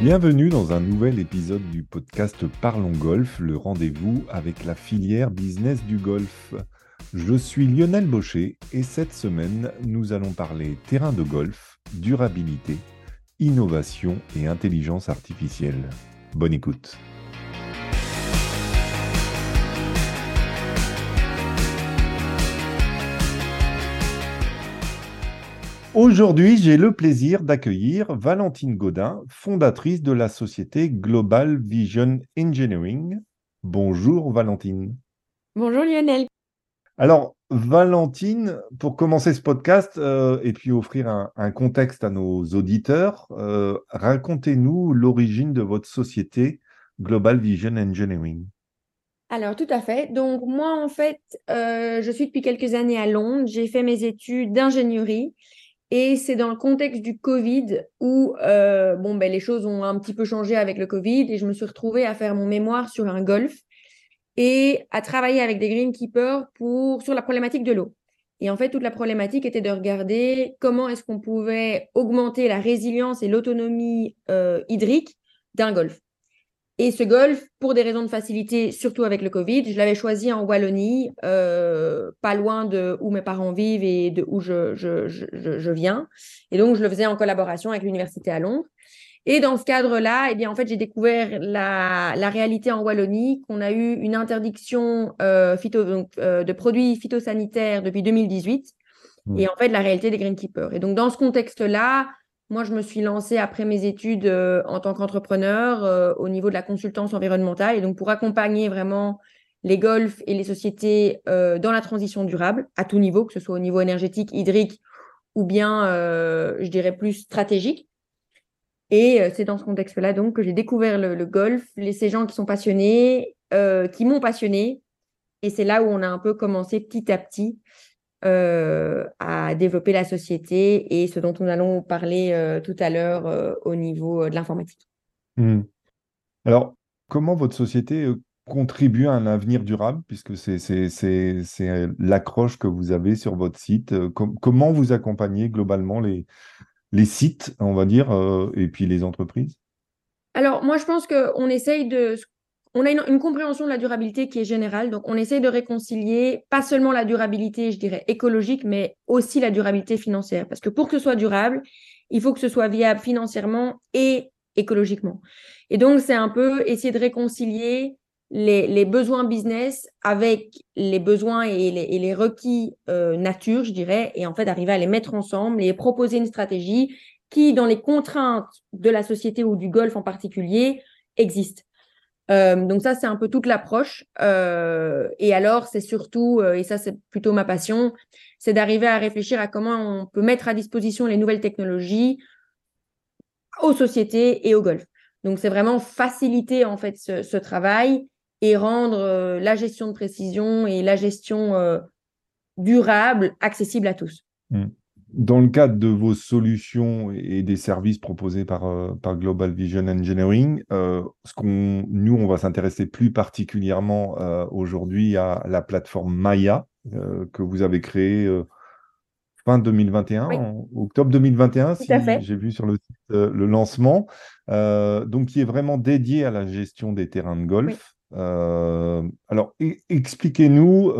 Bienvenue dans un nouvel épisode du podcast Parlons Golf, le rendez-vous avec la filière business du golf. Je suis Lionel Baucher et cette semaine, nous allons parler terrain de golf, durabilité, innovation et intelligence artificielle. Bonne écoute. Aujourd'hui, j'ai le plaisir d'accueillir Valentine Godin, fondatrice de la société Global Vision Engineering. Bonjour Valentine. Bonjour Lionel. Alors, Valentine, pour commencer ce podcast euh, et puis offrir un, contexte à nos auditeurs, euh, racontez-nous l'origine de votre société Global Vision Engineering. Alors, tout à fait. Donc, moi, en fait, euh, je suis depuis quelques années à Londres. J'ai fait mes études d'ingénierie et c'est dans le contexte du Covid où euh, bon, ben, les choses ont un petit peu changé avec le Covid et je me suis retrouvée à faire mon mémoire sur un golf et à travailler avec des greenkeepers pour, sur la problématique de l'eau. Et en fait, toute la problématique était de regarder comment est-ce qu'on pouvait augmenter la résilience et l'autonomie euh, hydrique d'un golf. Et ce golf, pour des raisons de facilité, surtout avec le Covid, je l'avais choisi en Wallonie, euh, pas loin de où mes parents vivent et de où je, je, je, je, viens. Et donc, je le faisais en collaboration avec l'université à Londres. Et dans ce cadre-là, eh bien, en fait, j'ai découvert la, la, réalité en Wallonie, qu'on a eu une interdiction euh, phyto, donc, euh, de produits phytosanitaires depuis 2018. Mmh. Et en fait, la réalité des greenkeepers. Et donc, dans ce contexte-là, moi, je me suis lancée après mes études euh, en tant qu'entrepreneur euh, au niveau de la consultance environnementale et donc pour accompagner vraiment les golfs et les sociétés euh, dans la transition durable à tout niveau, que ce soit au niveau énergétique, hydrique ou bien, je dirais, plus stratégique. Et c'est dans ce contexte-là donc que j'ai découvert le, golf, ces gens qui sont passionnés, qui m'ont passionné. Et c'est là où on a un peu commencé petit à petit à développer la société et ce dont nous allons parler euh, tout à l'heure euh, au niveau de l'informatique. Mmh. Alors, comment votre société contribue à un avenir durable, puisque c'est l'accroche que vous avez sur votre site Comment vous accompagnez globalement les, les sites, on va dire, et puis les entreprises? Alors, moi, je pense qu'on essaye de, on a une, compréhension de la durabilité qui est générale. Donc, on essaie de réconcilier pas seulement la durabilité, je dirais, écologique, mais aussi la durabilité financière. Parce que pour que ce soit durable, il faut que ce soit viable financièrement et écologiquement. Et donc, c'est un peu essayer de réconcilier les, besoins business avec les besoins et les, requis euh, nature, je dirais, et en fait, arriver à les mettre ensemble et proposer une stratégie qui, dans les contraintes de la société ou du golf en particulier, existe. Euh, donc ça, c'est un peu toute l'approche. Euh, et alors, c'est surtout, euh, et ça, c'est plutôt ma passion, c'est d'arriver à réfléchir à comment on peut mettre à disposition les nouvelles technologies aux sociétés et au golf. Donc, c'est vraiment faciliter en fait ce, travail et rendre la gestion de précision et la gestion durable accessible à tous. Mmh dans le cadre de vos solutions et des services proposés par, euh, par Global Vision Engineering, euh, ce qu'on, nous, on va s'intéresser plus particulièrement euh, aujourd'hui à la plateforme Maya que vous avez créée fin 2021, en octobre 2021, si j'ai vu sur le site le lancement, donc qui est vraiment dédié à la gestion des terrains de golf. alors, e-, expliquez-nous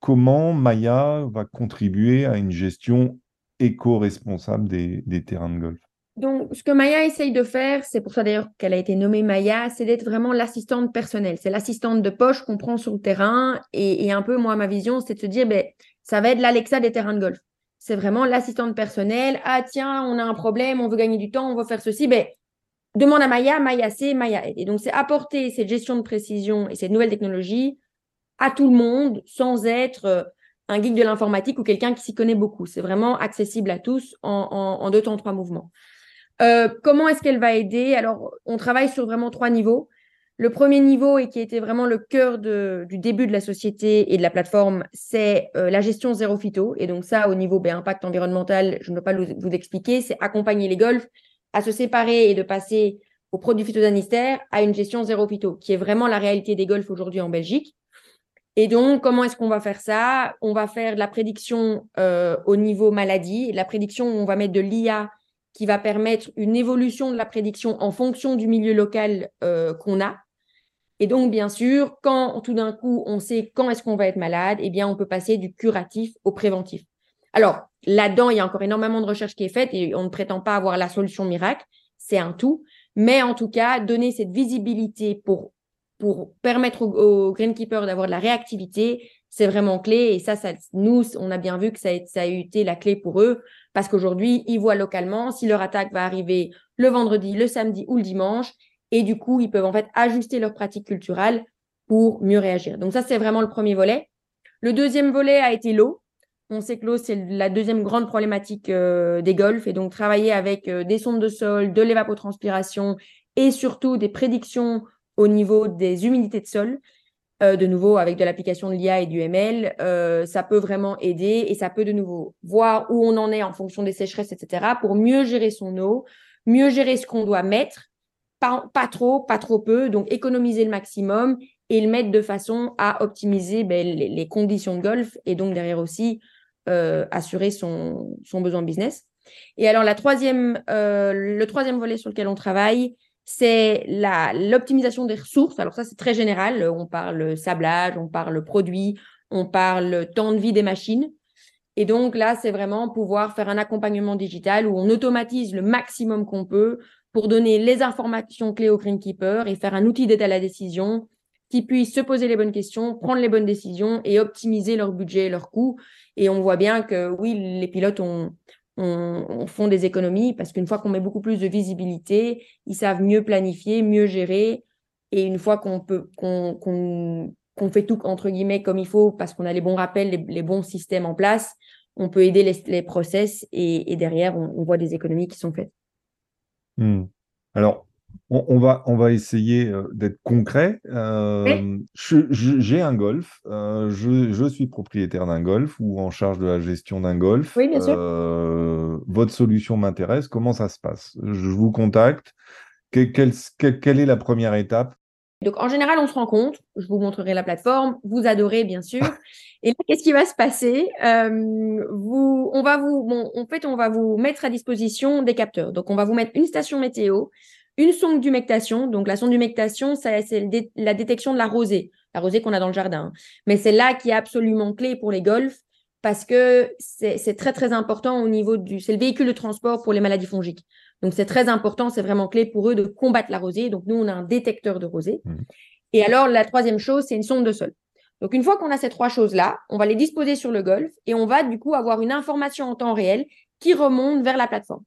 comment Maya va contribuer à une gestion éco-responsable des, terrains de golf donc, ce que Maya essaye de faire, c'est pour ça d'ailleurs qu'elle a été nommée Maya, c'est d'être vraiment l'assistante personnelle. C'est l'assistante de poche qu'on prend sur le terrain. Et, un peu, moi, ma vision, c'est de se dire, ben, ça va être l'Alexa des terrains de golf. C'est vraiment l'assistante personnelle. Ah, tiens, on a un problème, on veut gagner du temps, on veut faire ceci. Ben, demande à Maya, Maya c'est, Maya aide. Et donc, c'est apporter cette gestion de précision et cette nouvelle technologie à tout le monde sans être euh, un geek de l'informatique ou quelqu'un qui s'y connaît beaucoup. C'est vraiment accessible à tous en, deux temps, trois mouvements. Euh, comment est-ce qu'elle va aider? Alors, on travaille sur vraiment trois niveaux. Le premier niveau, et qui était vraiment le cœur du début de la société et de la plateforme, c'est euh, la gestion zéro phyto. Et donc ça, au niveau ben, impact environnemental, je ne peux pas vous, expliquer, c'est accompagner les golfs à se séparer et de passer aux produits phytosanitaires à une gestion zéro phyto, qui est vraiment la réalité des golfs aujourd'hui en Belgique. Et donc, comment est-ce qu'on va faire ça? On va faire la prédiction euh, au niveau maladie, la prédiction où on va mettre de l'IA qui va permettre une évolution de la prédiction en fonction du milieu local euh, qu'on a. Et donc, bien sûr, quand tout d'un coup, on sait quand est-ce qu'on va être malade, eh bien, on peut passer du curatif au préventif. Alors, là-dedans, il y a encore énormément de recherches qui est faite et on ne prétend pas avoir la solution miracle. C'est un tout. Mais en tout cas, donner cette visibilité pour, pour permettre aux, greenkeepers d'avoir de la réactivité, c'est vraiment clé. Et ça, ça, nous, on a bien vu que ça a, ça a été la clé pour eux parce qu'aujourd'hui, ils voient localement si leur attaque va arriver le vendredi, le samedi ou le dimanche. Et du coup, ils peuvent en fait ajuster leurs pratiques culturelles pour mieux réagir. Donc ça, c'est vraiment le premier volet. Le deuxième volet a été l'eau. On sait que l'eau, c'est la deuxième grande problématique euh, des golfs. Et donc, travailler avec euh, des sondes de sol, de l'évapotranspiration et surtout des prédictions au niveau des humidités de sol, euh, de nouveau avec de l'application de l'IA et du ML, ça peut vraiment aider et ça peut de nouveau voir où on en est en fonction des sécheresses, etc., pour mieux gérer son eau, mieux gérer ce qu'on doit mettre, pas, pas, trop, pas trop peu, donc économiser le maximum et le mettre de façon à optimiser ben, les, conditions de golf et donc derrière aussi euh, assurer son, son, besoin business. Et alors, la troisième, euh, le troisième volet sur lequel on travaille, c'est l'optimisation des ressources. Alors ça, c'est très général. On parle sablage, on parle produit, on parle temps de vie des machines. Et donc là, c'est vraiment pouvoir faire un accompagnement digital où on automatise le maximum qu'on peut pour donner les informations clés au greenkeeper et faire un outil d'aide à la décision qui puisse se poser les bonnes questions, prendre les bonnes décisions et optimiser leur budget et leurs coûts. Et on voit bien que oui, les pilotes ont, font des économies parce qu'une fois qu'on met beaucoup plus de visibilité, ils savent mieux planifier, mieux gérer. Et une fois qu'on peut qu'on fait tout entre guillemets comme il faut parce qu'on a les bons rappels, les, bons systèmes en place, on peut aider les, process et, derrière on, voit des économies qui sont faites. Hmm. Alors, on, va, on va essayer euh, d'être concret. Euh, j'ai un golf. Euh, je, suis propriétaire d'un golf ou en charge de la gestion d'un golf. Oui, bien sûr. votre solution m'intéresse. Comment ça se passe? Je vous contacte. quelle, est la première étape? Donc, en général, on se rend compte, je vous montrerai la plateforme, vous adorez, bien sûr. Et là, qu'est-ce qui va se passer? Vous, on va vous, bon, en fait, on va vous mettre à disposition des capteurs. Donc, on va vous mettre une station météo, une sonde d'humectation. Donc, la sonde d'humectation, c'est la détection de la rosée, la rosée qu'on a dans le jardin. Mais c'est là qui est absolument clé pour les golfs parce que c'est très, très important au niveau du. C'est le véhicule de transport pour les maladies fongiques. Donc, c'est très important, c'est vraiment clé pour eux de combattre la rosée. Donc, nous, on a un détecteur de rosée. Mmh. Et alors, la troisième chose, c'est une sonde de sol. Donc, une fois qu'on a ces trois choses-là, on va les disposer sur le golf et on va du coup avoir une information en temps réel qui remonte vers la plateforme.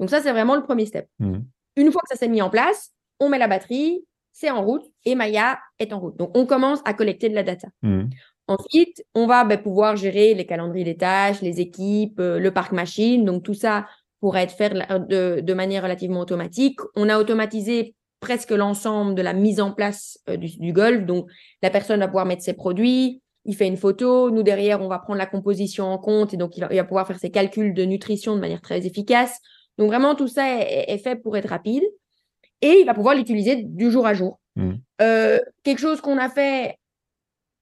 Donc, ça, c'est vraiment le premier step. Mmh. Une fois que ça s'est mis en place, on met la batterie, c'est en route et Maya est en route. Donc, on commence à collecter de la data. Mmh. Ensuite, on va ben, pouvoir gérer les calendriers des tâches, les équipes, euh, le parc machine. Donc, tout ça pourrait être fait de, manière relativement automatique. On a automatisé presque l'ensemble de la mise en place euh, du, golf. Donc, la personne va pouvoir mettre ses produits, il fait une photo. Nous, derrière, on va prendre la composition en compte et donc il va pouvoir faire ses calculs de nutrition de manière très efficace. Donc vraiment, tout ça est, fait pour être rapide. Et il va pouvoir l'utiliser du jour à jour. Mmh. Euh, quelque chose qu'on a fait,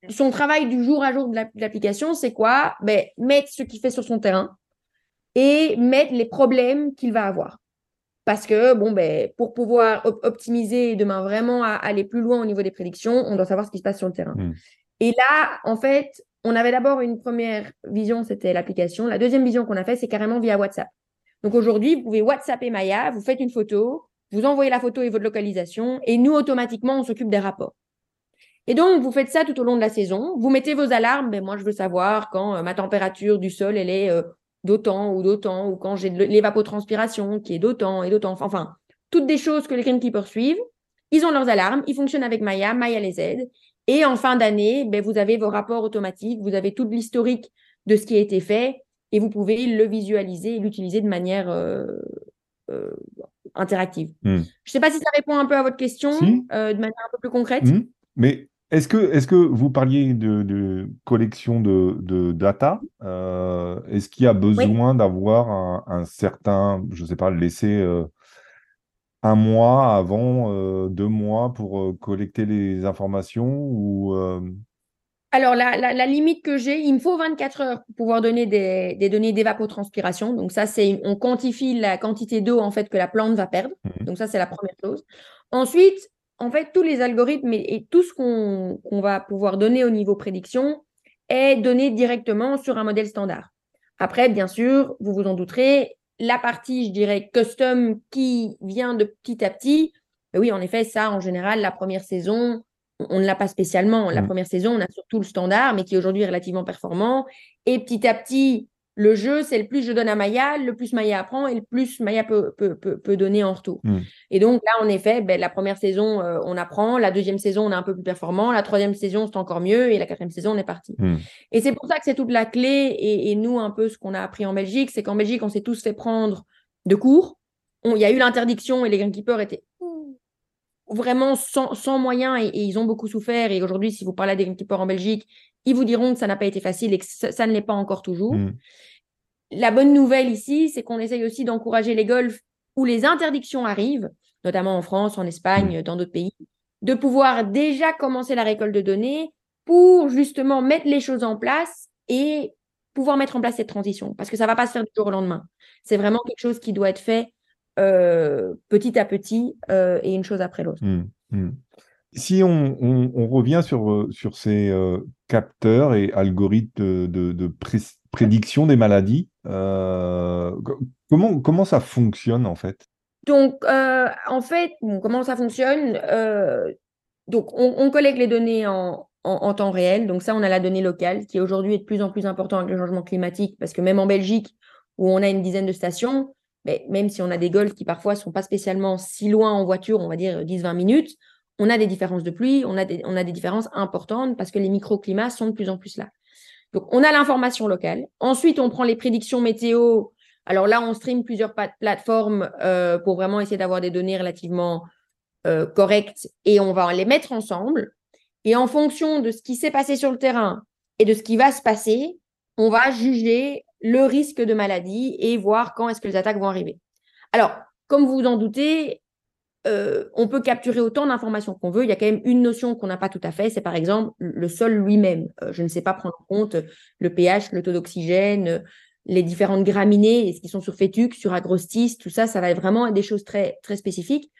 son travail du jour à jour de l'application, c'est quoi? Ben, Mettre ce qu'il fait sur son terrain et mettre les problèmes qu'il va avoir. Parce que, bon, ben, pour pouvoir optimiser demain vraiment à aller plus loin au niveau des prédictions, on doit savoir ce qui se passe sur le terrain. Mmh. Et là, en fait, on avait d'abord une première vision, c'était l'application. La deuxième vision qu'on a fait, c'est carrément via WhatsApp. Donc aujourd'hui, vous pouvez WhatsApper Maya, vous faites une photo, vous envoyez la photo et votre localisation, et nous, automatiquement, on s'occupe des rapports. Et donc, vous faites ça tout au long de la saison. Vous mettez vos alarmes. Ben, moi, je veux savoir quand euh, ma température du sol, elle est euh, d'autant ou d'autant, ou quand j'ai de l'évapotranspiration qui est d'autant et d'autant. Enfin, toutes des choses que les greenkeepers suivent. Ils ont leurs alarmes. Ils fonctionnent avec Maya. Maya les aide. Et en fin d'année, ben, vous avez vos rapports automatiques. Vous avez tout l'historique de ce qui a été fait et vous pouvez le visualiser et l'utiliser de manière euh, euh, interactive. Hmm. Je ne sais pas si ça répond un peu à votre question euh, de manière un peu plus concrète. Hmm. Mais est-ce que, est que vous parliez de, collection de, data Est-ce qu'il y a besoin d'avoir un, certain, je ne sais pas, laisser un mois avant, deux mois pour collecter les informations ou alors, la, limite que j'ai, il me faut 24 heures pour pouvoir donner des, des données d'évapotranspiration. Donc, ça, c'est on quantifie la quantité d'eau en fait que la plante va perdre. Mhm. Donc, ça, c'est la première chose. Ensuite, en fait, tous les algorithmes et, tout ce qu'on va pouvoir donner au niveau prédiction est donné directement sur un modèle standard. Après, bien sûr, vous vous en douterez, la partie, je dirais, custom qui vient de petit à petit, ben oui, en effet, ça, en général, la première saison, on ne l'a pas spécialement. La mm. première saison, on a surtout le standard, mais qui est aujourd'hui relativement performant. Et petit à petit, le jeu, c'est le plus je donne à Maya, le plus Maya apprend et le plus Maya peut, peut, donner en retour. Mm. Et donc là, en effet, ben, la première saison, euh, on apprend. La deuxième saison, on est un peu plus performant. La troisième saison, c'est encore mieux. Et la quatrième saison, on est parti. Mm. Et c'est pour ça que c'est toute la clé. Et, nous, un peu, ce qu'on a appris en Belgique, c'est qu'en Belgique, on s'est tous fait prendre de cours. Il y a eu l'interdiction et les greenkeepers étaient vraiment sans, moyens et, ils ont beaucoup souffert. Et aujourd'hui, si vous parlez à des greenkeepers en Belgique, ils vous diront que ça n'a pas été facile et que ça, ne l'est pas encore toujours. Mm. La bonne nouvelle ici, c'est qu'on essaye aussi d'encourager les golfs où les interdictions arrivent, notamment en France, en Espagne, mm. dans d'autres pays, de pouvoir déjà commencer la récolte de données pour justement mettre les choses en place et pouvoir mettre en place cette transition. Parce que ça ne va pas se faire du jour au lendemain. C'est vraiment quelque chose qui doit être fait euh, petit à petit euh, et une chose après l'autre. Mmh, mmh. Si on, revient sur, euh, sur ces capteurs et algorithmes de, prédiction des maladies, comment, comment ça fonctionne en fait? Donc, en fait, comment ça fonctionne Donc, on, collecte les données en, en, temps réel. Donc, ça, on a la donnée locale qui aujourd'hui est de plus en plus important avec le changement climatique parce que même en Belgique, où on a une dizaine de stations, mais même si on a des golfs qui parfois sont pas spécialement si loin en voiture, on va dire 10-20 minutes, on a des différences de pluie, on a des, on a des différences importantes parce que les microclimats sont de plus en plus là. Donc, on a l'information locale. Ensuite, on prend les prédictions météo. Alors là, on stream plusieurs plateformes euh, pour vraiment essayer d'avoir des données relativement euh, correctes et on va les mettre ensemble. Et en fonction de ce qui s'est passé sur le terrain et de ce qui va se passer, on va juger le risque de maladie et voir quand est-ce que les attaques vont arriver. Alors, comme vous vous en doutez, euh, on peut capturer autant d'informations qu'on veut. Il y a quand même une notion qu'on n'a pas tout à fait, c'est par exemple le sol lui-même. Euh, je ne sais pas prendre en compte le pH, le taux d'oxygène, les différentes graminées, est-ce qu'ils sont sur fétux, sur agrostis, tout ça, ça va être vraiment des choses très, très spécifiques.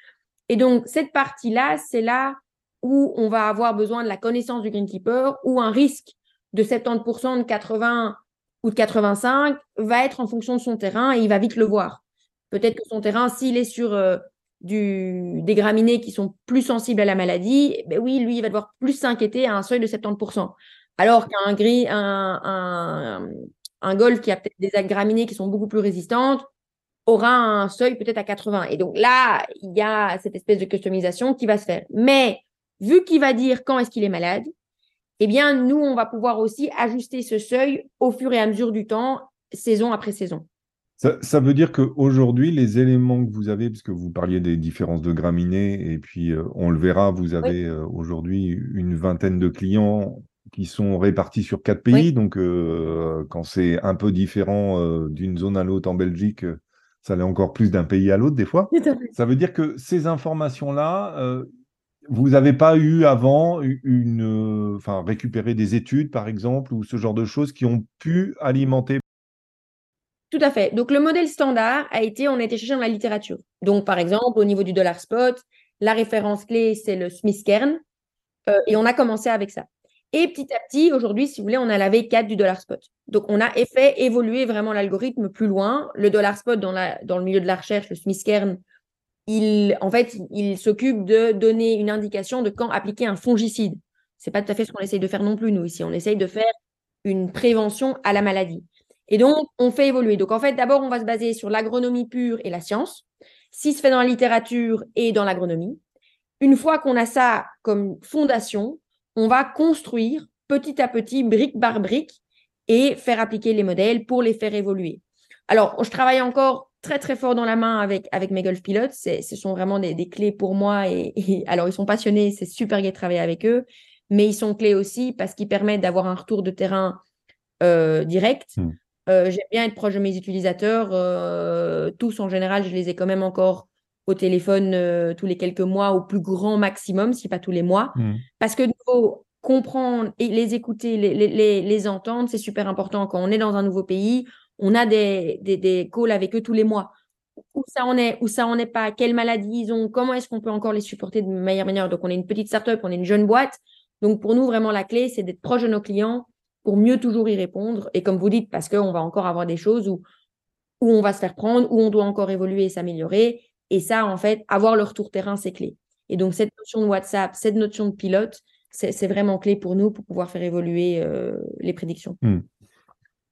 Et donc, cette partie-là, c'est là où on va avoir besoin de la connaissance du greenkeeper ou un risque de 70%, de 80%, ou de 85 va être en fonction de son terrain et il va vite le voir. Peut-être que son terrain, s'il est sur euh, du, des graminées qui sont plus sensibles à la maladie, ben oui, lui, il va devoir plus s'inquiéter à un seuil de 70%. Alors qu'un gris, un, un, un, golf qui a peut-être des graminées qui sont beaucoup plus résistantes aura un seuil peut-être à 80. Et donc là, il y a cette espèce de customisation qui va se faire. Mais vu qu'il va dire quand est-ce qu'il est malade, eh bien, nous, on va pouvoir aussi ajuster ce seuil au fur et à mesure du temps, saison après saison. Ça, veut dire qu'aujourd'hui, les éléments que vous avez, puisque vous parliez des différences de graminées, et puis euh, on le verra, vous avez euh, aujourd'hui une vingtaine de clients qui sont répartis sur quatre pays. Donc, euh, quand c'est un peu différent d'une zone à l'autre en Belgique, ça l'est encore plus d'un pays à l'autre des fois. Ça veut dire que ces informations-là, vous n'avez pas eu avant une, euh, enfin, récupérer des études, par exemple, ou ce genre de choses qui ont pu alimenter? Tout à fait. Donc, le modèle standard a été, on a été chercher dans la littérature. Donc, par exemple, au niveau du dollar spot, la référence clé, c'est le Smith Kern. Euh, et on a commencé avec ça. Et petit à petit, aujourd'hui, si vous voulez, on a la V4 du dollar spot. Donc, on a fait évoluer vraiment l'algorithme plus loin. Le dollar spot dans, la, dans le milieu de la recherche, le Smith Kern, il, en fait, il s'occupe de donner une indication de quand appliquer un fongicide. C'est pas tout à fait ce qu'on essaye de faire non plus, nous, ici. On essaye de faire une prévention à la maladie. Et donc, on fait évoluer. Donc, en fait, d'abord, on va se baser sur l'agronomie pure et la science, si se fait dans la littérature et dans l'agronomie. Une fois qu'on a ça comme fondation, on va construire petit à petit, brique par brique, et faire appliquer les modèles pour les faire évoluer. Alors, je travaille encore très très fort dans la main avec, avec mes golf pilotes. Ce sont vraiment des, des clés pour moi. Et, alors, ils sont passionnés, c'est super gai de travailler avec eux, mais ils sont clés aussi parce qu'ils permettent d'avoir un retour de terrain euh, direct. Hmm. Euh, j'aime bien être proche de mes utilisateurs. Euh, tous, en général, je les ai quand même encore au téléphone tous les quelques mois au plus grand maximum, si pas tous les mois. Hmm. Parce que, nouveau, comprendre et les écouter, les, les, les, entendre, c'est super important. Quand on est dans un nouveau pays, on a des, des, calls avec eux tous les mois. Où ça en est, où ça en est pas, quelles maladies ils ont, comment est-ce qu'on peut encore les supporter de meilleure manière? Donc, on est une petite startup, on est une jeune boîte. Donc, pour nous, vraiment, la clé, c'est d'être proche de nos clients pour mieux toujours y répondre. Et comme vous dites, parce qu'on va encore avoir des choses où, où on va se faire prendre, où on doit encore évoluer et s'améliorer. Et ça, en fait, avoir le retour terrain, c'est clé. Et donc, cette notion de WhatsApp, cette notion de pilote, c'est vraiment clé pour nous pour pouvoir faire évoluer euh, les prédictions. Hmm.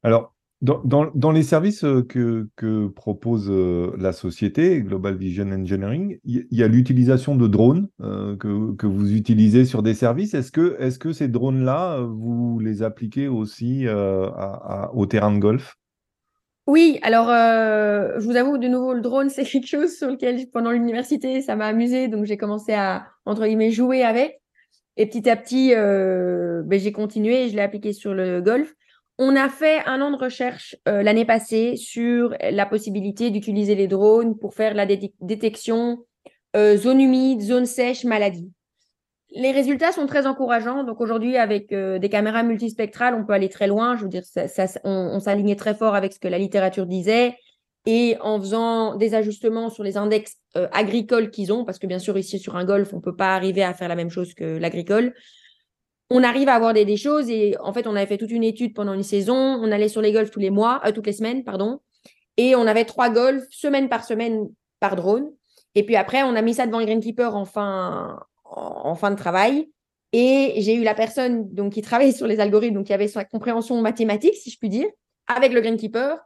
Alors, dans, les services euh, que, propose euh, la société, Global Vision Engineering, il y, a l'utilisation de drones que, que, vous utilisez sur des services. Est-ce que, ces drones-là, vous les appliquez aussi au terrain de golf? Oui, alors je vous avoue de nouveau le drone c'est quelque chose sur lequel pendant l'université ça m'a amusé donc j'ai commencé à entre guillemets jouer avec et petit à petit, euh, ben, j'ai continué et je l'ai appliqué sur le golf. On a fait un an de recherche euh, l'année passée sur la possibilité d'utiliser les drones pour faire la détection euh, zone humide, zone sèche, maladie. Les résultats sont très encourageants. Donc aujourd'hui, avec des caméras multispectrales, on peut aller très loin. Je veux dire, on, on s'alignait très fort avec ce que la littérature disait et en faisant des ajustements sur les index euh, agricoles qu'ils ont, parce que bien sûr ici sur un golf, on ne peut pas arriver à faire la même chose que l'agricole. On arrive à avoir des, choses et en fait, on avait fait toute une étude pendant une saison. On allait sur les golfs tous les mois, euh, toutes les semaines, pardon, et on avait trois golfs semaine par semaine par drone. Et puis après, on a mis ça devant le greenkeeper en fin, en, fin de travail. Et j'ai eu la personne donc qui travaillait sur les algorithmes, donc qui avait sa compréhension mathématique, si je puis dire, avec le greenkeeper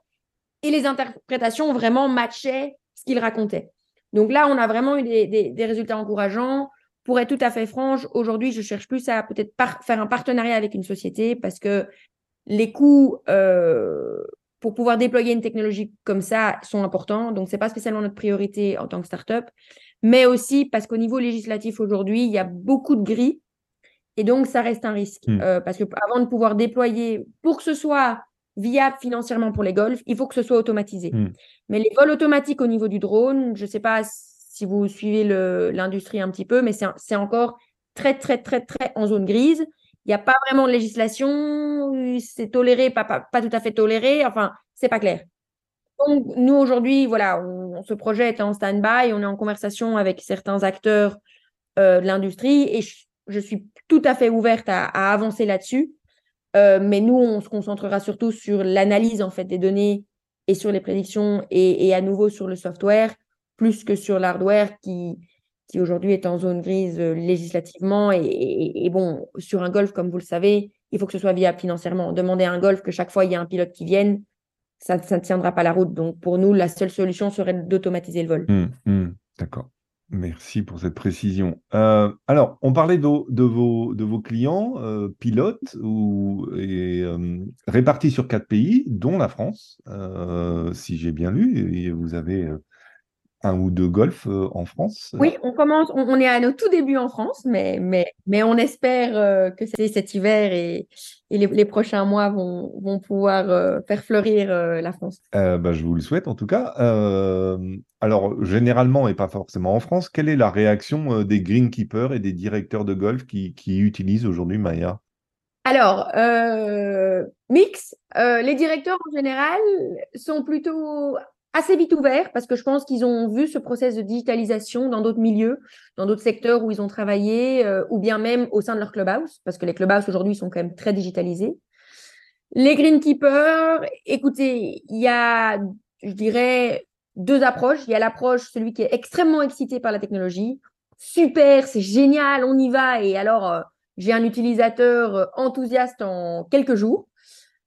et les interprétations vraiment matchaient ce qu'il racontait. Donc là, on a vraiment eu des, résultats encourageants. Pour être tout à fait franche, aujourd'hui, je cherche plus à peut-être faire un partenariat avec une société parce que les coûts euh, pour pouvoir déployer une technologie comme ça sont importants. Donc, ce n'est pas spécialement notre priorité en tant que startup, mais aussi parce qu'au niveau législatif aujourd'hui, il y a beaucoup de gris et donc ça reste un risque. Hmm. Euh, parce que avant de pouvoir déployer, pour que ce soit viable financièrement pour les golfs, il faut que ce soit automatisé. Hmm. Mais les vols automatiques au niveau du drone, je ne sais pas si vous suivez l'industrie un petit peu, mais c'est encore très, très, très, très en zone grise. Il n'y a pas vraiment de législation, c'est toléré, pas, pas, tout à fait toléré, enfin, c'est pas clair. Donc, nous, aujourd'hui, voilà, on, ce projet est en stand-by, on est en conversation avec certains acteurs euh, de l'industrie et je, suis tout à fait ouverte à avancer là-dessus. Euh, mais nous, on se concentrera surtout sur l'analyse en fait des données et sur les prédictions et, à nouveau sur le software plus que sur l'hardware qui, aujourd'hui est en zone grise euh, législativement. Et, bon, sur un golf, comme vous le savez, il faut que ce soit viable financièrement. Demander à un golf que chaque fois il y a un pilote qui vienne, ça, ne tiendra pas la route. Donc pour nous, la seule solution serait d'automatiser le vol. Mmh, mmh, d'accord. Merci pour cette précision. Euh, alors, on parlait de, vos, clients euh, pilotes répartis sur quatre pays, dont la France, si j'ai bien lu. Vous avez un ou deux golfs euh, en France Oui, on commence, on, est à nos tout débuts en France, mais, mais, mais on espère euh, que cet hiver et, et les, prochains mois vont, vont pouvoir euh, faire fleurir la France. Bah, je vous le souhaite en tout cas. alors, généralement, et pas forcément en France, quelle est la réaction des greenkeepers et des directeurs de golf qui, qui utilisent aujourd'hui Maya? Alors, mix. les directeurs en général sont plutôt assez vite ouvert parce que je pense qu'ils ont vu ce process de digitalisation dans d'autres milieux, dans d'autres secteurs où ils ont travaillé, euh, ou bien même au sein de leur clubhouse, parce que les clubhouses aujourd'hui sont quand même très digitalisés. Les greenkeepers, écoutez, il y a, je dirais, deux approches. Il y a l'approche, celui qui est extrêmement excité par la technologie. Super, c'est génial, on y va. Et alors, euh, j'ai un utilisateur euh, enthousiaste en quelques jours.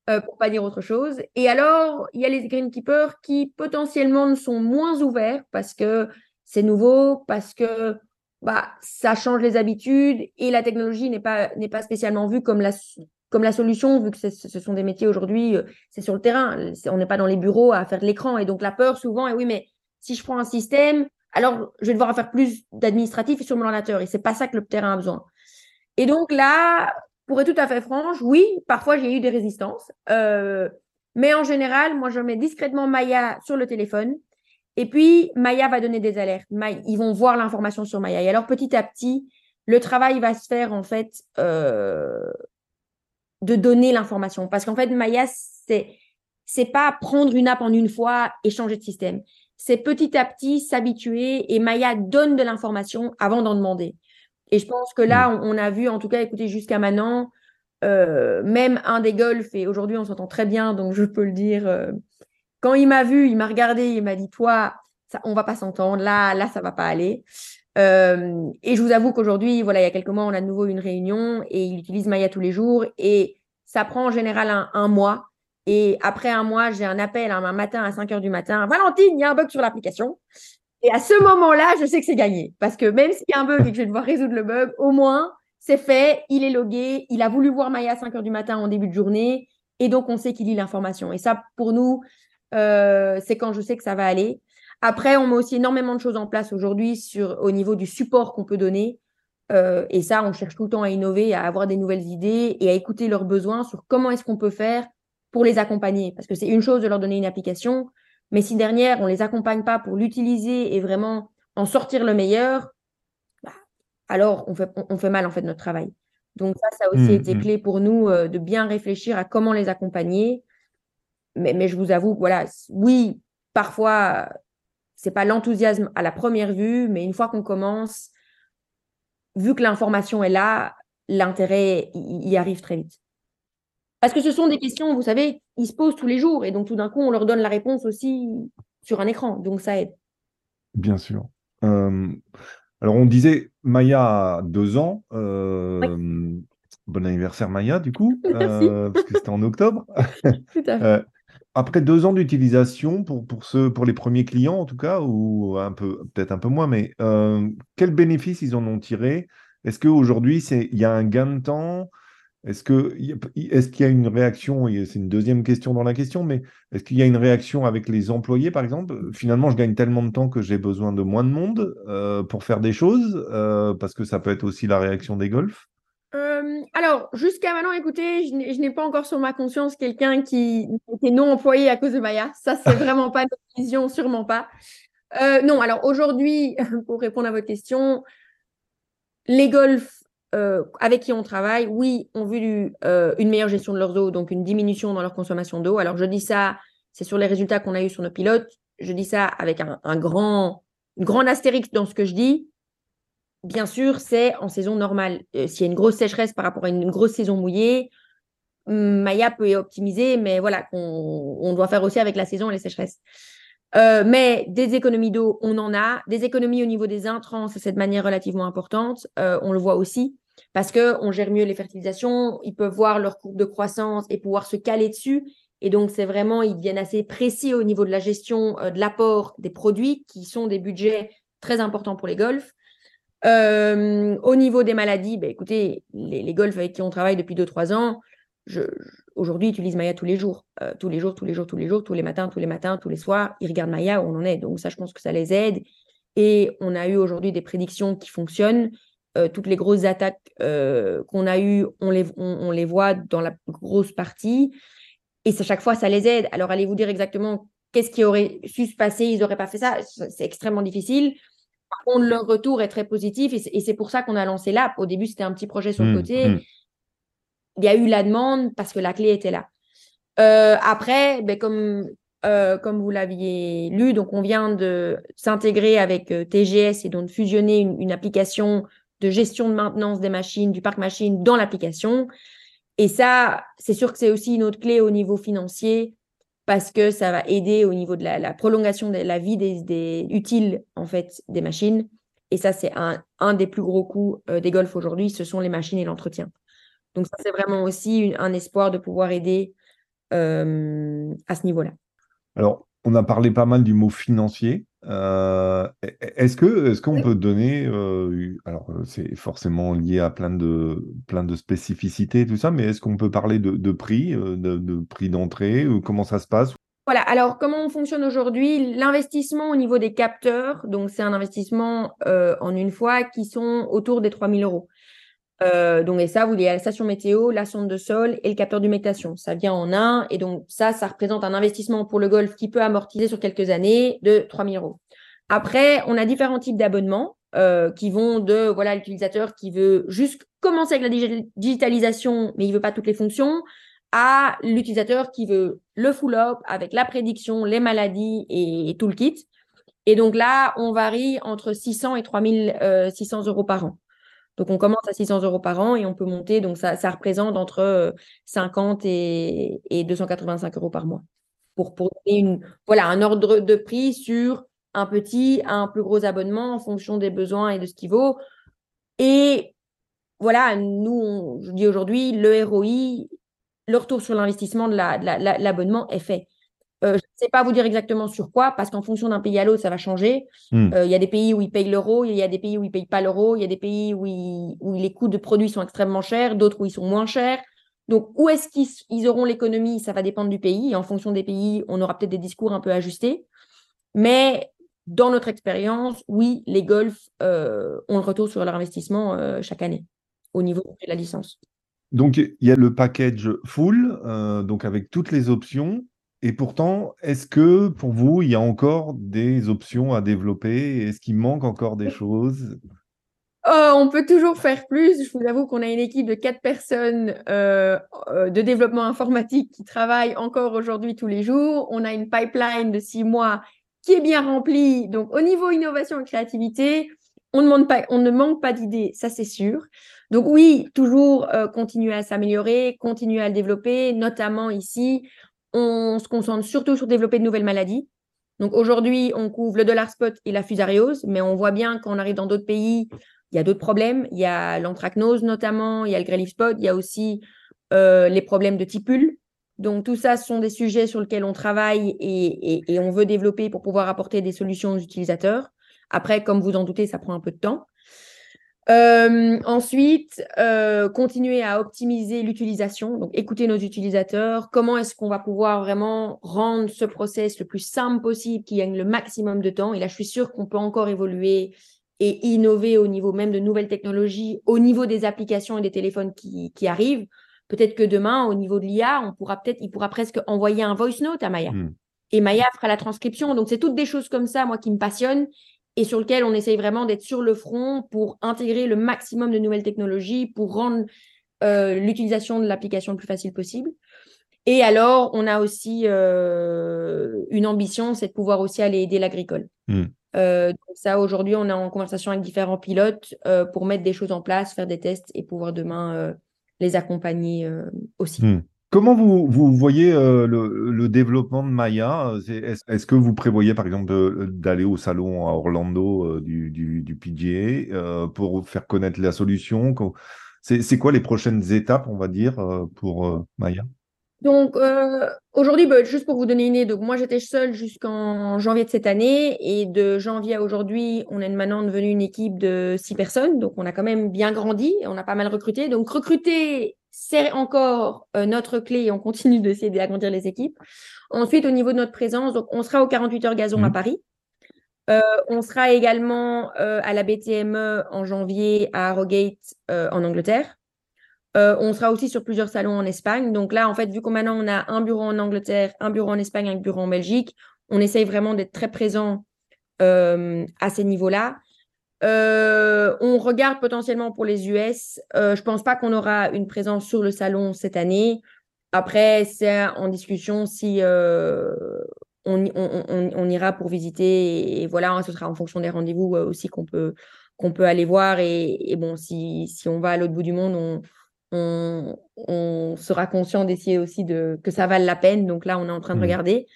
Euh, pour pas dire autre chose. Et alors, il y a les greenkeepers qui potentiellement sont moins ouverts parce que c'est nouveau, parce que bah, ça change les habitudes et la technologie n'est pas, n'est pas spécialement vue comme la, comme la solution, vu que ce sont des métiers aujourd'hui, euh, c'est sur le terrain, on n'est pas dans les bureaux à faire de l'écran. Et donc, la peur souvent est oui, mais si je prends un système, alors je vais devoir faire plus d'administratif sur mon ordinateur. Et c'est pas ça que le terrain a besoin. Et donc là, pour être tout à fait franche, oui, parfois j'ai eu des résistances. Euh, mais en général, moi, je mets discrètement Maya sur le téléphone. Et puis, Maya va donner des alertes. ils vont voir l'information sur Maya. Et alors, petit à petit, le travail va se faire en fait euh, de donner l'information. Parce qu'en fait, Maya, c'est c'est pas prendre une app en une fois et changer de système. C'est petit à petit s'habituer et Maya donne de l'information avant d'en demander. Et je pense que là, mm. on, a vu, en tout cas, écoutez, jusqu'à maintenant, euh, même un des golfs, et aujourd'hui on s'entend très bien, donc je peux le dire. Euh, quand il m'a vu, il m'a regardé, il m'a dit Toi, ça, on va pas s'entendre, là, là, ça va pas aller. Euh, et je vous avoue qu'aujourd'hui, voilà, il y a quelques mois, on a de nouveau une réunion et il utilise Maya tous les jours et ça prend en général un, mois. Et après un mois, j'ai un appel un matin à 5 heures du matin. Valentine, il y a un bug sur l'application. Et à ce moment-là, je sais que c'est gagné. Parce que même s'il y a un bug et que je vais devoir résoudre le bug, au moins, c'est fait, il est logué, il a voulu voir Maya à 5 heures du matin en début de journée. Et donc, on sait qu'il lit l'information. Et ça, pour nous, euh, c'est quand je sais que ça va aller. Après, on met aussi énormément de choses en place aujourd'hui au niveau du support qu'on peut donner. Euh, et ça, on cherche tout le temps à innover, à avoir des nouvelles idées et à écouter leurs besoins sur comment est-ce qu'on peut faire pour les accompagner. Parce que c'est une chose de leur donner une application, mais si derrière, on les accompagne pas pour l'utiliser et vraiment en sortir le meilleur, bah, alors on fait, on, fait mal en fait notre travail. Donc ça, ça a aussi mmh, été mmh. clé pour nous euh, de bien réfléchir à comment les accompagner. Mais, mais je vous avoue, voilà, oui, parfois, c'est pas l'enthousiasme à la première vue, mais une fois qu'on commence, vu que l'information est là, l'intérêt y arrive très vite. Parce que ce sont des questions, vous savez, ils se posent tous les jours et donc tout d'un coup, on leur donne la réponse aussi sur un écran, donc ça aide. Bien sûr. Euh, alors on disait Maya a deux ans. Euh, bon anniversaire Maya du coup, euh, parce que c'était en octobre. Tout à fait après deux ans d'utilisation, pour, pour, pour les premiers clients en tout cas, ou un peu, peut-être un peu moins, mais quels bénéfices ils en ont tiré? Est-ce qu'aujourd'hui, il y a un gain de temps? Est-ce qu'il est y a une réaction C'est une deuxième question dans la question, mais est-ce qu'il y a une réaction avec les employés, par exemple? Finalement, je gagne tellement de temps que j'ai besoin de moins de monde euh, pour faire des choses, euh, parce que ça peut être aussi la réaction des golfs? Euh, alors, jusqu'à maintenant, écoutez, je n'ai pas encore sur ma conscience quelqu'un qui, est non employé à cause de Maya. Ça, c'est vraiment pas notre vision, sûrement pas. Euh, non, alors aujourd'hui, pour répondre à votre question, les golfs euh, avec qui on travaille, oui, ont vu une meilleure gestion de leurs eaux, donc une diminution dans leur consommation d'eau. Alors, je dis ça, c'est sur les résultats qu'on a eu sur nos pilotes. Je dis ça avec un, un grand, astérix dans ce que je dis bien sûr, c'est en saison normale. Euh, s'il y a une grosse sécheresse par rapport à une, grosse saison mouillée, Maya peut optimiser, mais voilà, on, doit faire aussi avec la saison et les sécheresses. Euh, mais des économies d'eau, on en a. Des économies au niveau des intrants, c'est de manière relativement importante. Euh, on le voit aussi parce qu'on gère mieux les fertilisations. Ils peuvent voir leur courbe de croissance et pouvoir se caler dessus. Et donc, c'est vraiment, ils deviennent assez précis au niveau de la gestion de l'apport des produits qui sont des budgets très importants pour les golfs. Euh, au niveau des maladies, bah, écoutez, les, les, golfs avec qui on travaille depuis 2-3 ans, je, aujourd'hui, utilisent Maya tous les jours. Euh, tous les jours, tous les jours, tous les jours, tous les matins, tous les matins, tous les soirs. Ils regardent Maya où on en est. Donc ça, je pense que ça les aide. Et on a eu aujourd'hui des prédictions qui fonctionnent. Euh, toutes les grosses attaques qu'on a eues, on les, on, les voit dans la grosse partie. Et à chaque fois, ça les aide. Alors, allez vous dire exactement qu'est-ce qui aurait su se passer, ils n'auraient pas fait ça? C'est extrêmement difficile. Par contre, leur retour est très positif et c'est pour ça qu'on a lancé l'app. Au début, c'était un petit projet sur le mmh, côté. Mmh. Il y a eu la demande parce que la clé était là. Euh, après, ben, comme, euh, comme vous l'aviez lu, donc on vient de s'intégrer avec euh, TGS et donc fusionner une, application de gestion de maintenance des machines, du parc machine dans l'application. Et ça, c'est sûr que c'est aussi une autre clé au niveau financier parce que ça va aider au niveau de la, prolongation de la vie des, utiles en fait des machines. Et ça, c'est un, des plus gros coûts des golfs aujourd'hui, ce sont les machines et l'entretien. Donc ça, c'est vraiment aussi un espoir de pouvoir aider euh, à ce niveau-là. Alors, on a parlé pas mal du mot financier. Euh, est-ce que est-ce qu'on peut donner euh, alors c'est forcément lié à plein de plein de spécificités tout ça mais est-ce qu'on peut parler de, prix de, prix d'entrée ou comment ça se passe? Voilà. Alors comment on fonctionne aujourd'hui? L'investissement au niveau des capteurs donc c'est un investissement en une fois qui sont autour des 3000 euros euh, donc, et ça, vous voyez la station météo, la sonde de sol et le capteur d'humectation. Ça vient en un. Et donc, ça, ça représente un investissement pour le golf qui peut amortiser sur quelques années de 3 000 euros. Après, on a différents types d'abonnements. qui vont de voilà l'utilisateur qui veut juste commencer avec la digitalisation, mais il veut pas toutes les fonctions, à l'utilisateur qui veut le full-up avec la prédiction, les maladies et, tout le kit. Et donc là, on varie entre 600 et 3600 euros par an. Donc, on commence à 600 euros par an et on peut monter. Donc, ça, représente entre 50 et, et 285 euros par mois. Pour, donner voilà, un ordre de prix sur un petit à un plus gros abonnement en fonction des besoins et de ce qu'il vaut. Et voilà, nous, je dis aujourd'hui, le ROI, le retour sur l'investissement de l'abonnement est fait. Euh, je ne sais pas vous dire exactement sur quoi, parce qu'en fonction d'un pays à l'autre, ça va changer. Hmm. Euh, il y a des pays où ils payent l'euro, il y a des pays où ils ne payent pas l'euro, il y a des pays où, où, les coûts de produits sont extrêmement chers, d'autres où ils sont moins chers. Donc, où est-ce qu'ils auront l'économie Ça va dépendre du pays. Et en fonction des pays, on aura peut-être des discours un peu ajustés. Mais dans notre expérience, oui, les golfs euh, ont le retour sur leur investissement chaque année au niveau de la licence. Donc, il y a le package full, donc avec toutes les options. Et pourtant, est-ce que pour vous, il y a encore des options à développer? Est-ce qu'il manque encore des choses? Oh, On peut toujours faire plus. Je vous avoue qu'on a une équipe de quatre personnes euh, euh, de développement informatique qui travaillent encore aujourd'hui tous les jours. On a une pipeline de six mois qui est bien remplie. Donc, au niveau innovation et créativité, on, ne manque pas d'idées, ça c'est sûr. Donc oui, toujours euh, continuer à s'améliorer, continuer à le développer, notamment ici on se concentre surtout sur développer de nouvelles maladies. Donc aujourd'hui, on couvre le dollar spot et la fusariose, mais on voit bien quand on arrive dans d'autres pays, il y a d'autres problèmes. Il y a l'anthracnose notamment, il y a le grey spot, il y a aussi euh, les problèmes de tipule. Donc tout ça, sont des sujets sur lesquels on travaille et on veut développer pour pouvoir apporter des solutions aux utilisateurs. Après, comme vous en doutez, ça prend un peu de temps. Euh, ensuite, euh, continuer à optimiser l'utilisation, donc écouter nos utilisateurs. Comment est-ce qu'on va pouvoir vraiment rendre ce process le plus simple possible, qui gagne le maximum de temps Et là, je suis sûre qu'on peut encore évoluer et innover au niveau même de nouvelles technologies, au niveau des applications et des téléphones qui, qui arrivent. Peut-être que demain, au niveau de l'IA, on pourra peut-être, il pourra presque envoyer un voice note à Maya. Hmm. Et Maya fera la transcription. Donc, c'est toutes des choses comme ça, moi, qui me passionnent et sur lequel on essaye vraiment d'être sur le front pour intégrer le maximum de nouvelles technologies, pour rendre euh, l'utilisation de l'application le plus facile possible. Et alors, on a aussi euh, une ambition, c'est de pouvoir aussi aller aider l'agricole. Hmm. Euh, ça, aujourd'hui, on est en conversation avec différents pilotes pour mettre des choses en place, faire des tests et pouvoir demain les accompagner aussi. Hmm. Comment vous, vous voyez euh, le, développement de Maya Est-ce que vous prévoyez, par exemple, d'aller au salon à Orlando euh, du, du, PGA euh, pour faire connaître la solution? C'est quoi les prochaines étapes, on va dire, pour Maya? Donc aujourd'hui, bah, juste pour vous donner une idée, donc moi j'étais seule jusqu'en janvier de cette année et de janvier à aujourd'hui, on est maintenant devenu une équipe de six personnes, donc on a quand même bien grandi, on a pas mal recruté. Donc recruter c'est encore euh, notre clé et on continue d'essayer d'agrandir les équipes. Ensuite, au niveau de notre présence, donc on sera aux 48 heures gazon à mmh. Paris. Euh, on sera également euh, à la BTME en janvier à Harrogate en Angleterre. on sera aussi sur plusieurs salons en Espagne. Donc là, en fait, vu qu'on maintenant on a un bureau en Angleterre, un bureau en Espagne, un bureau en Belgique, on essaye vraiment d'être très présent à ces niveaux-là. Euh, on regarde potentiellement pour les US. Euh, je pense pas qu'on aura une présence sur le salon cette année. Après, c'est en discussion si euh, on, on, ira pour visiter. Et, voilà, ce sera en fonction des rendez-vous aussi qu'on peut, qu'on peut aller voir. Et, bon, si, si, on va à l'autre bout du monde, on, on, sera conscient d'essayer aussi de, que ça vale la peine. Donc là, on est en train de mmh. regarder.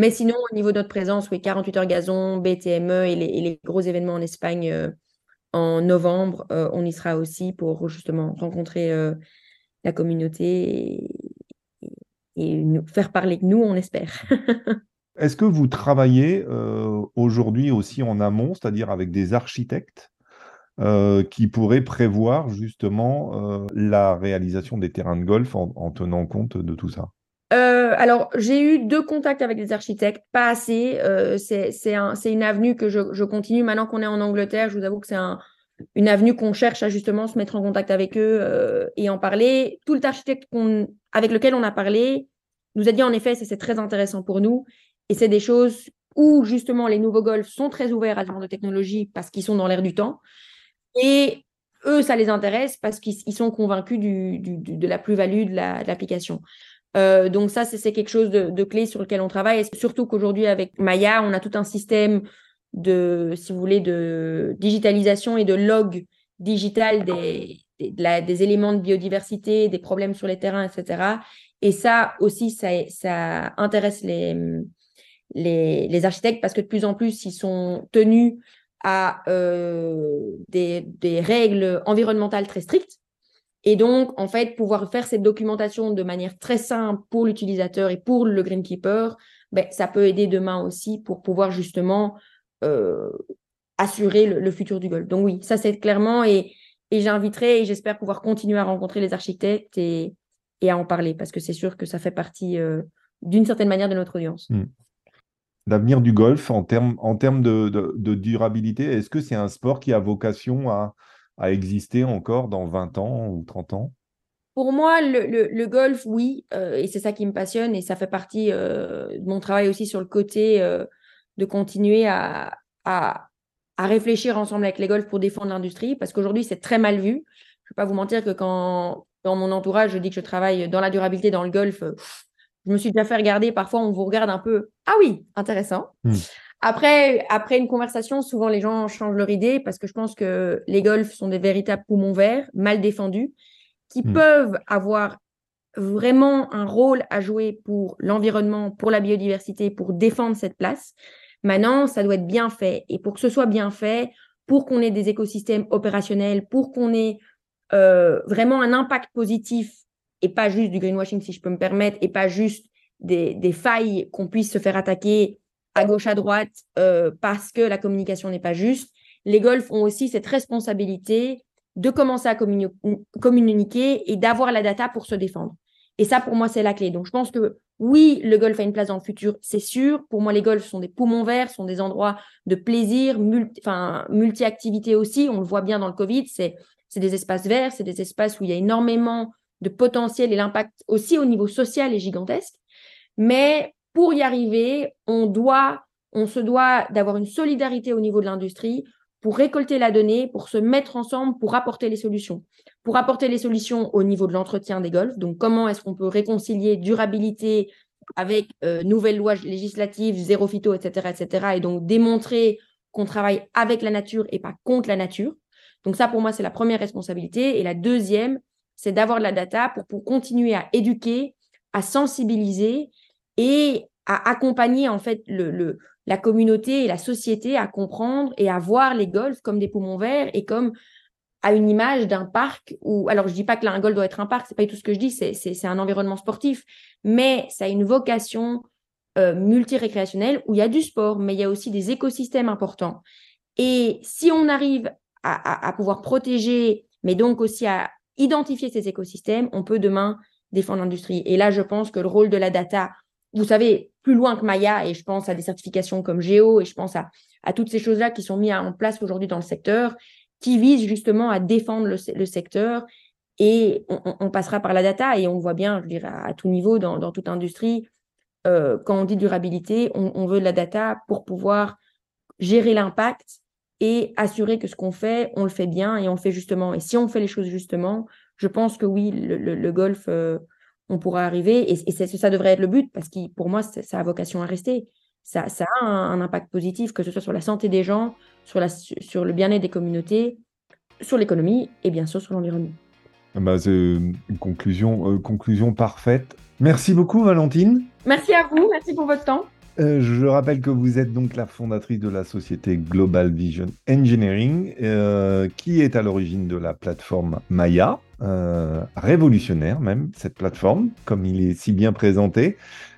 Mais sinon, au niveau de notre présence, oui, 48 heures gazon, BTME et les, gros événements en Espagne euh, en novembre, euh, on y sera aussi pour justement rencontrer euh, la communauté et, nous, faire parler que nous, on espère. Est-ce que vous travaillez aujourd'hui aussi en amont, c'est-à-dire avec des architectes qui pourraient prévoir justement la réalisation des terrains de golf en tenant compte de tout ça? Euh, alors, j'ai eu deux contacts avec des architectes, pas assez. Euh, c'est un, une avenue que je, continue. Maintenant qu'on est en Angleterre, je vous avoue que c'est un, une avenue qu'on cherche à justement se mettre en contact avec eux euh, et en parler. Tout l'architecte avec lequel on a parlé nous a dit en effet, c'est très intéressant pour nous. Et c'est des choses où justement les nouveaux golfs sont très ouverts à ce genre de technologie parce qu'ils sont dans l'air du temps. Et eux, ça les intéresse parce qu'ils sont convaincus de la plus-value de l'application. Euh, donc ça, c'est quelque chose de, clé sur lequel on travaille. Surtout qu'aujourd'hui, avec Maya, on a tout un système de, si vous voulez, de digitalisation et de log digital des, des, éléments de biodiversité, des problèmes sur les terrains, etc. Et ça aussi, ça, ça intéresse les, les, les, architectes parce que de plus en plus, ils sont tenus à euh, des, des, règles environnementales très strictes. Et donc, en fait, pouvoir faire cette documentation de manière très simple pour l'utilisateur et pour le greenkeeper, ben, ça peut aider demain aussi pour pouvoir justement euh, assurer le, futur du golf. Donc oui, ça c'est clairement, et, et j'inviterai et j'espère pouvoir continuer à rencontrer les architectes et, et à en parler parce que c'est sûr que ça fait partie euh, d'une certaine manière de notre audience. Hmm l'avenir du golf en termes en termes de, durabilité Est-ce que c'est un sport qui a vocation à, exister encore dans 20 ans ou 30 ans? Pour moi, le, golf, oui, euh, et c'est ça qui me passionne, et ça fait partie euh, de mon travail aussi sur le côté euh, de continuer à, à, réfléchir ensemble avec les golfs pour défendre l'industrie, parce qu'aujourd'hui, c'est très mal vu. Je ne vais pas vous mentir que quand dans mon entourage, je dis que je travaille dans la durabilité dans le golf, je me suis déjà fait regarder, parfois on vous regarde un peu, ah oui, intéressant. Hmm. Après, après une conversation, souvent les gens changent leur idée parce que je pense que les golfs sont des véritables poumons verts, mal défendus, qui hmm. peuvent avoir vraiment un rôle à jouer pour l'environnement, pour la biodiversité, pour défendre cette place. Maintenant, ça doit être bien fait. Et pour que ce soit bien fait, pour qu'on ait des écosystèmes opérationnels, pour qu'on ait euh, vraiment un impact positif et pas juste du greenwashing, si je peux me permettre, et pas juste des, des failles qu'on puisse se faire attaquer à gauche, à droite, euh, parce que la communication n'est pas juste. Les golfs ont aussi cette responsabilité de commencer à communiquer et d'avoir la data pour se défendre. Et ça, pour moi, c'est la clé. Donc, je pense que oui, le golf a une place dans le futur, c'est sûr. Pour moi, les golfs sont des poumons verts, sont des endroits de plaisir, multi, enfin, multi-activité aussi. On le voit bien dans le Covid. C'est, c'est des espaces verts, c'est des espaces où il y a énormément de potentiel et l'impact aussi au niveau social est gigantesque. Mais pour y arriver, on doit, on se doit d'avoir une solidarité au niveau de l'industrie pour récolter la donnée, pour se mettre ensemble, pour apporter les solutions. Pour apporter les solutions au niveau de l'entretien des golfs. Donc, comment est-ce qu'on peut réconcilier durabilité avec euh, nouvelles lois législatives, zéro phyto, etc., etc. Et donc démontrer qu'on travaille avec la nature et pas contre la nature. Donc ça, pour moi, c'est la première responsabilité. Et la deuxième, c'est d'avoir de la data pour, pour continuer à éduquer, à sensibiliser et à accompagner en fait la communauté et la société à comprendre et à voir les golfs comme des poumons verts et comme à une image d'un parc où, alors je dis pas que là un golf doit être un parc, c'est pas tout ce que je dis, c'est un environnement sportif, mais ça a une vocation euh, multirécréationnelle où il y a du sport, mais il y a aussi des écosystèmes importants. Et si on arrive à pouvoir protéger, mais donc aussi à identifier ces écosystèmes, on peut demain défendre l'industrie. Et là, je pense que le rôle de la data, vous savez, plus loin que Maya, et je pense à des certifications comme Géo, et je pense à, toutes ces choses-là qui sont mises en place aujourd'hui dans le secteur, qui visent justement à défendre le, secteur. Et on, passera par la data, et on voit bien, je dirais, à, tout niveau, dans, toute industrie, euh, quand on dit durabilité, on, on veut de la data pour pouvoir gérer l'impact et assurer que ce qu'on fait, on le fait bien et on le fait justement. Et si on fait les choses justement, je pense que oui, le, golf, euh, on pourra arriver. Et, et ça devrait être le but parce que pour moi, ça a vocation à rester. Ça, ça a un, impact positif, que ce soit sur la santé des gens, sur, la, sur le bien-être des communautés, sur l'économie et bien sûr sur l'environnement. Ah bah, c'est une conclusion, euh, conclusion parfaite. Merci beaucoup, Valentine. Merci à vous, merci pour votre temps. Euh, je rappelle que vous êtes donc la fondatrice de la société Global Vision Engineering, euh, qui est à l'origine de la plateforme Maya, euh, révolutionnaire même, cette plateforme, comme il est si bien présenté.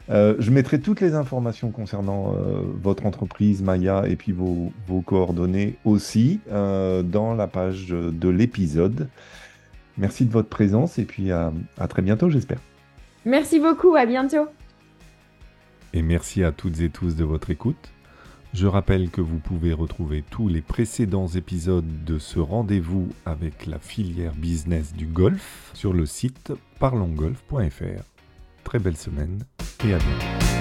je mettrai toutes les informations concernant votre entreprise Maya et puis vos, coordonnées aussi dans la page de l'épisode. Merci de votre présence et puis à très bientôt, j'espère. Merci beaucoup, à bientôt et merci à toutes et tous de votre écoute. Je rappelle que vous pouvez retrouver tous les précédents épisodes de ce rendez-vous avec la filière business du golf sur le site parlongolf.fr. Très belle semaine et à bientôt.